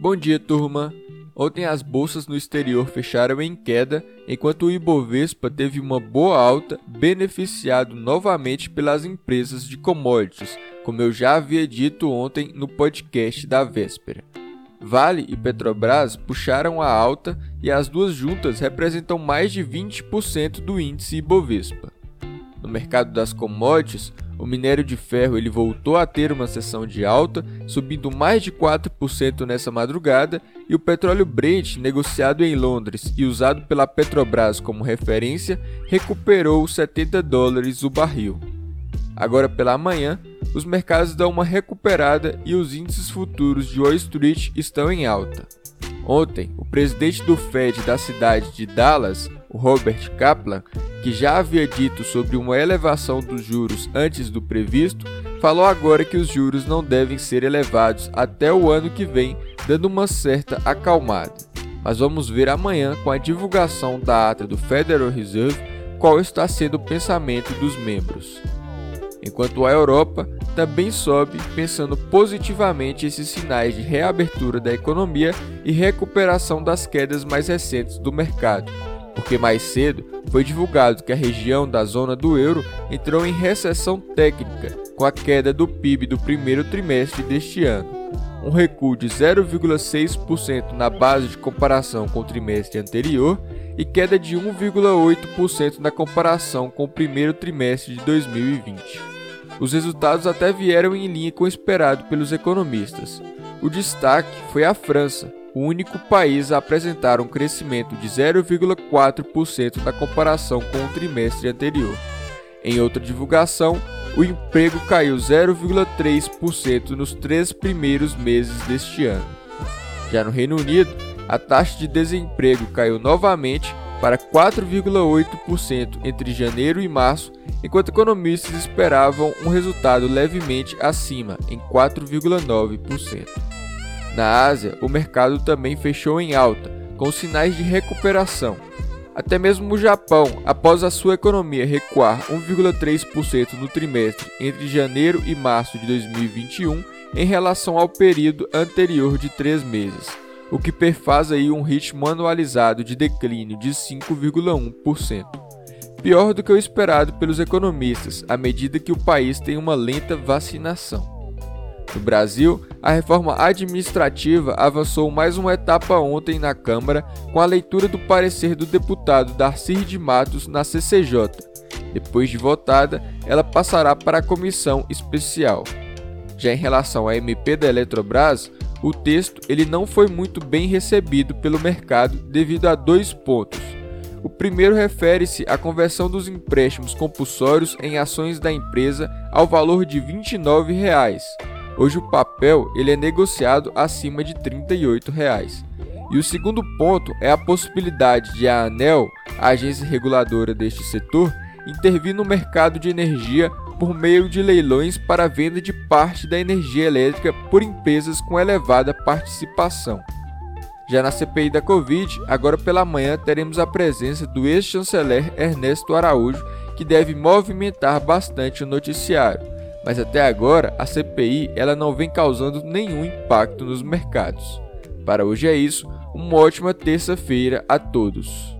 Bom dia, turma. Ontem as bolsas no exterior fecharam em queda, enquanto o Ibovespa teve uma boa alta, beneficiado novamente pelas empresas de commodities, como eu já havia dito ontem no podcast da véspera. Vale e Petrobras puxaram a alta e as duas juntas representam mais de 20% do índice Ibovespa. No mercado das commodities, o minério de ferro ele voltou a ter uma sessão de alta, subindo mais de 4% nessa madrugada, e o petróleo Brent, negociado em Londres e usado pela Petrobras como referência, recuperou 70 dólares o barril. Agora pela manhã, os mercados dão uma recuperada e os índices futuros de Wall Street estão em alta. Ontem, o presidente do Fed da cidade de Dallas, o Robert Kaplan, que já havia dito sobre uma elevação dos juros antes do previsto, falou agora que os juros não devem ser elevados até o ano que vem, dando uma certa acalmada. Mas vamos ver amanhã, com a divulgação da ata do Federal Reserve, qual está sendo o pensamento dos membros. Enquanto a Europa também sobe, pensando positivamente esses sinais de reabertura da economia e recuperação das quedas mais recentes do mercado porque mais cedo foi divulgado que a região da zona do euro entrou em recessão técnica com a queda do PIB do primeiro trimestre deste ano, um recuo de 0,6% na base de comparação com o trimestre anterior e queda de 1,8% na comparação com o primeiro trimestre de 2020. Os resultados até vieram em linha com o esperado pelos economistas. O destaque foi a França, o único país a apresentar um crescimento de 0,4% na comparação com o trimestre anterior. Em outra divulgação, o emprego caiu 0,3% nos três primeiros meses deste ano. Já no Reino Unido, a taxa de desemprego caiu novamente para 4,8% entre janeiro e março, enquanto economistas esperavam um resultado levemente acima, em 4,9%. Na Ásia, o mercado também fechou em alta, com sinais de recuperação. Até mesmo o Japão, após a sua economia recuar 1,3% no trimestre entre janeiro e março de 2021 em relação ao período anterior de três meses, o que perfaz aí um ritmo anualizado de declínio de 5,1%. Pior do que o esperado pelos economistas, à medida que o país tem uma lenta vacinação. No Brasil, a reforma administrativa avançou mais uma etapa ontem na Câmara com a leitura do parecer do deputado Darcy de Matos na CCJ. Depois de votada, ela passará para a comissão especial. Já em relação à MP da Eletrobras, o texto ele não foi muito bem recebido pelo mercado devido a dois pontos. O primeiro refere-se à conversão dos empréstimos compulsórios em ações da empresa ao valor de 29 reais. Hoje o papel ele é negociado acima de 38 reais. E o segundo ponto é a possibilidade de a ANEL, a agência reguladora deste setor, intervir no mercado de energia por meio de leilões para a venda de parte da energia elétrica por empresas com elevada participação. Já na CPI da Covid, agora pela manhã teremos a presença do ex-chanceler Ernesto Araújo, que deve movimentar bastante o noticiário mas até agora a CPI ela não vem causando nenhum impacto nos mercados. Para hoje é isso, uma ótima terça-feira a todos.